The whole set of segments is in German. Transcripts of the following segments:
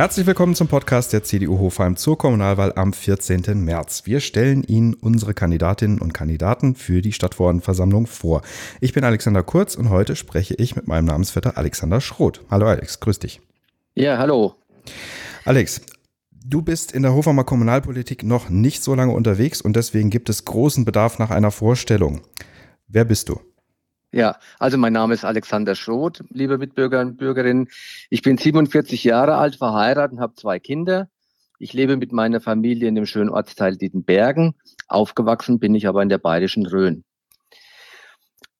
Herzlich willkommen zum Podcast der CDU Hofheim zur Kommunalwahl am 14. März. Wir stellen Ihnen unsere Kandidatinnen und Kandidaten für die Stadtverordnetenversammlung vor. Ich bin Alexander Kurz und heute spreche ich mit meinem Namensvetter Alexander Schroth. Hallo Alex, grüß dich. Ja, hallo. Alex, du bist in der Hofheimer Kommunalpolitik noch nicht so lange unterwegs und deswegen gibt es großen Bedarf nach einer Vorstellung. Wer bist du? Ja, also mein Name ist Alexander Schroth, liebe Mitbürger und Bürgerinnen. Ich bin 47 Jahre alt, verheiratet und habe zwei Kinder. Ich lebe mit meiner Familie in dem schönen Ortsteil Dietenbergen. Aufgewachsen bin ich aber in der bayerischen Rhön.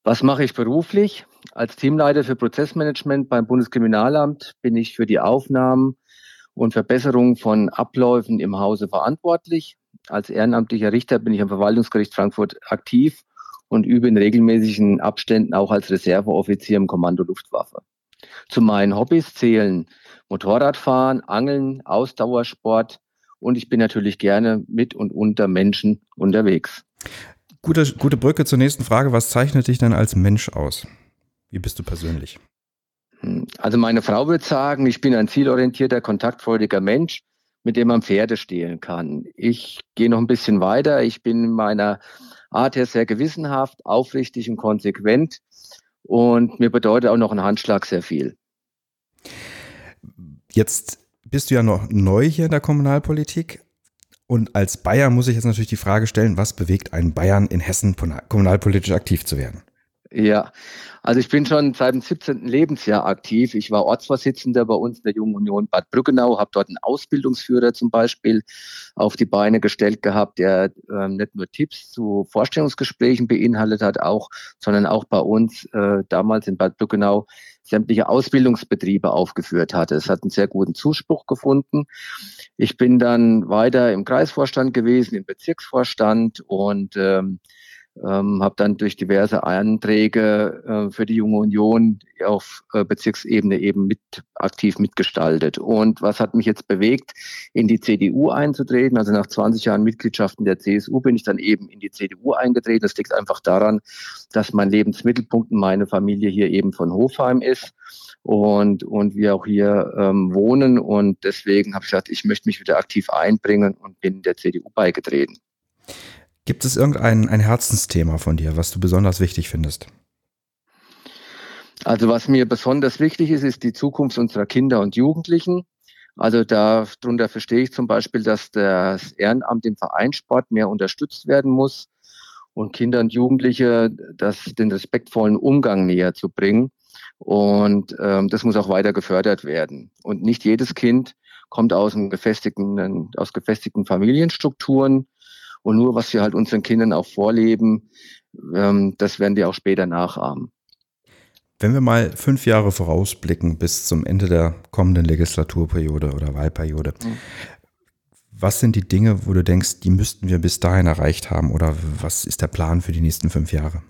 Was mache ich beruflich? Als Teamleiter für Prozessmanagement beim Bundeskriminalamt bin ich für die Aufnahmen und Verbesserung von Abläufen im Hause verantwortlich. Als ehrenamtlicher Richter bin ich am Verwaltungsgericht Frankfurt aktiv und übe in regelmäßigen Abständen auch als Reserveoffizier im Kommando Luftwaffe. Zu meinen Hobbys zählen Motorradfahren, Angeln, Ausdauersport und ich bin natürlich gerne mit und unter Menschen unterwegs. Gute, gute Brücke zur nächsten Frage. Was zeichnet dich denn als Mensch aus? Wie bist du persönlich? Hm, also meine Frau würde sagen, ich bin ein zielorientierter, kontaktfreudiger Mensch, mit dem man Pferde stehlen kann. Ich gehe noch ein bisschen weiter. Ich bin in meiner Art her sehr gewissenhaft, aufrichtig und konsequent. Und mir bedeutet auch noch ein Handschlag sehr viel. Jetzt bist du ja noch neu hier in der Kommunalpolitik. Und als Bayern muss ich jetzt natürlich die Frage stellen, was bewegt einen Bayern in Hessen kommunalpolitisch aktiv zu werden? Ja, also ich bin schon seit dem 17. Lebensjahr aktiv. Ich war Ortsvorsitzender bei uns in der Jungen Union Bad Brückenau, habe dort einen Ausbildungsführer zum Beispiel auf die Beine gestellt gehabt, der äh, nicht nur Tipps zu Vorstellungsgesprächen beinhaltet hat, auch, sondern auch bei uns äh, damals in Bad Brückenau sämtliche Ausbildungsbetriebe aufgeführt hatte. Es hat einen sehr guten Zuspruch gefunden. Ich bin dann weiter im Kreisvorstand gewesen, im Bezirksvorstand und ähm, ähm, habe dann durch diverse Anträge äh, für die Junge Union auf äh, Bezirksebene eben mit aktiv mitgestaltet. Und was hat mich jetzt bewegt, in die CDU einzutreten? Also nach 20 Jahren Mitgliedschaften der CSU bin ich dann eben in die CDU eingetreten. Das liegt einfach daran, dass mein Lebensmittelpunkt und meine Familie hier eben von Hofheim ist und, und wir auch hier ähm, wohnen. Und deswegen habe ich gesagt, ich möchte mich wieder aktiv einbringen und bin der CDU beigetreten. Gibt es irgendein ein Herzensthema von dir, was du besonders wichtig findest? Also was mir besonders wichtig ist, ist die Zukunft unserer Kinder und Jugendlichen. Also darunter verstehe ich zum Beispiel, dass das Ehrenamt im Vereinssport mehr unterstützt werden muss und Kinder und Jugendliche das, den respektvollen Umgang näher zu bringen. Und ähm, das muss auch weiter gefördert werden. Und nicht jedes Kind kommt aus, gefestigten, aus gefestigten Familienstrukturen. Und nur was wir halt unseren Kindern auch vorleben, ähm, das werden die auch später nachahmen. Wenn wir mal fünf Jahre vorausblicken bis zum Ende der kommenden Legislaturperiode oder Wahlperiode, mhm. was sind die Dinge, wo du denkst, die müssten wir bis dahin erreicht haben oder was ist der Plan für die nächsten fünf Jahre?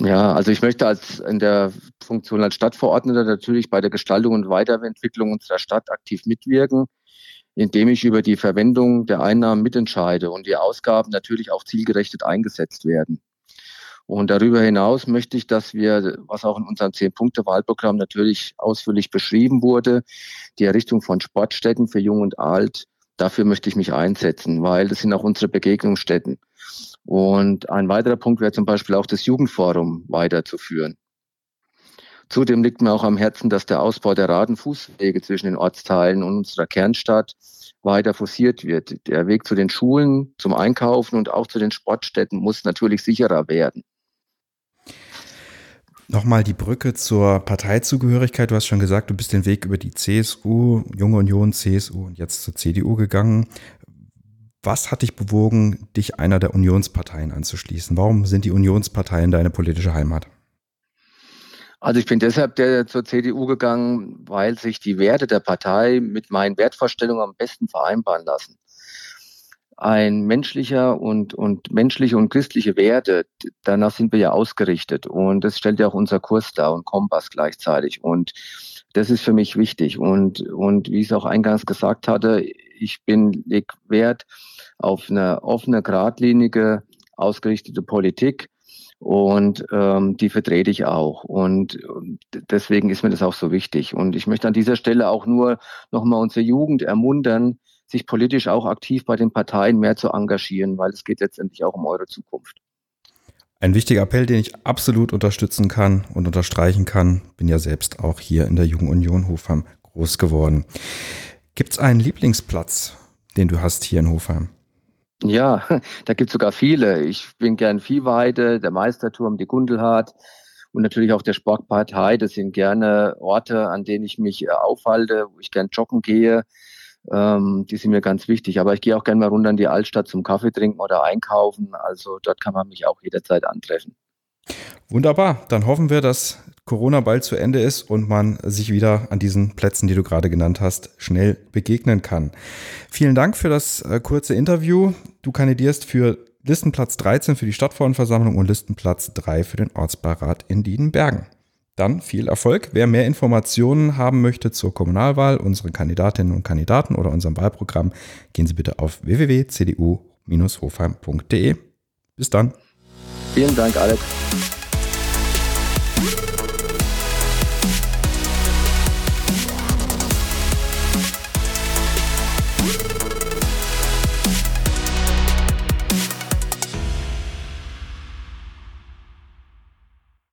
Ja, also ich möchte als in der Funktion als Stadtverordneter natürlich bei der Gestaltung und Weiterentwicklung unserer Stadt aktiv mitwirken indem ich über die Verwendung der Einnahmen mitentscheide und die Ausgaben natürlich auch zielgerechtet eingesetzt werden. Und darüber hinaus möchte ich, dass wir, was auch in unserem Zehn-Punkte-Wahlprogramm natürlich ausführlich beschrieben wurde, die Errichtung von Sportstätten für Jung und Alt, dafür möchte ich mich einsetzen, weil das sind auch unsere Begegnungsstätten. Und ein weiterer Punkt wäre zum Beispiel auch das Jugendforum weiterzuführen. Zudem liegt mir auch am Herzen, dass der Ausbau der Radenfußwege zwischen den Ortsteilen und unserer Kernstadt weiter forciert wird. Der Weg zu den Schulen, zum Einkaufen und auch zu den Sportstätten muss natürlich sicherer werden. Nochmal die Brücke zur Parteizugehörigkeit. Du hast schon gesagt, du bist den Weg über die CSU, Junge Union, CSU und jetzt zur CDU gegangen. Was hat dich bewogen, dich einer der Unionsparteien anzuschließen? Warum sind die Unionsparteien deine politische Heimat? Also ich bin deshalb der zur CDU gegangen, weil sich die Werte der Partei mit meinen Wertvorstellungen am besten vereinbaren lassen. Ein menschlicher und, und menschliche und christliche Werte, danach sind wir ja ausgerichtet. Und das stellt ja auch unser Kurs dar und Kompass gleichzeitig. Und das ist für mich wichtig. Und, und wie ich es auch eingangs gesagt hatte, ich bin leg Wert auf eine offene, geradlinige, ausgerichtete Politik Und ähm, die vertrete ich auch. Und deswegen ist mir das auch so wichtig. Und ich möchte an dieser Stelle auch nur nochmal unsere Jugend ermuntern, sich politisch auch aktiv bei den Parteien mehr zu engagieren, weil es geht letztendlich auch um eure Zukunft. Ein wichtiger Appell, den ich absolut unterstützen kann und unterstreichen kann. Bin ja selbst auch hier in der Jungen Union Hofheim groß geworden. Gibt es einen Lieblingsplatz, den du hast hier in Hofheim? Ja, da gibt es sogar viele. Ich bin gern Viehweide, der Meisterturm, die Gundelhardt und natürlich auch der Sportpartei. Das sind gerne Orte, an denen ich mich äh, aufhalte, wo ich gern joggen gehe. Ähm, die sind mir ganz wichtig. Aber ich gehe auch gerne mal runter in die Altstadt zum Kaffee trinken oder einkaufen. Also dort kann man mich auch jederzeit antreffen. Wunderbar. Dann hoffen wir, dass Corona bald zu Ende ist und man sich wieder an diesen Plätzen, die du gerade genannt hast, schnell begegnen kann. Vielen Dank für das äh, kurze Interview. Du kandidierst für Listenplatz 13 für die Stadtverordnetenversammlung und Listenplatz 3 für den Ortsbeirat in Diedenbergen. Dann viel Erfolg. Wer mehr Informationen haben möchte zur Kommunalwahl, unsere Kandidatinnen und Kandidaten oder unserem Wahlprogramm, gehen Sie bitte auf www.cdu-hofheim.de. Bis dann. Vielen Dank, Alex.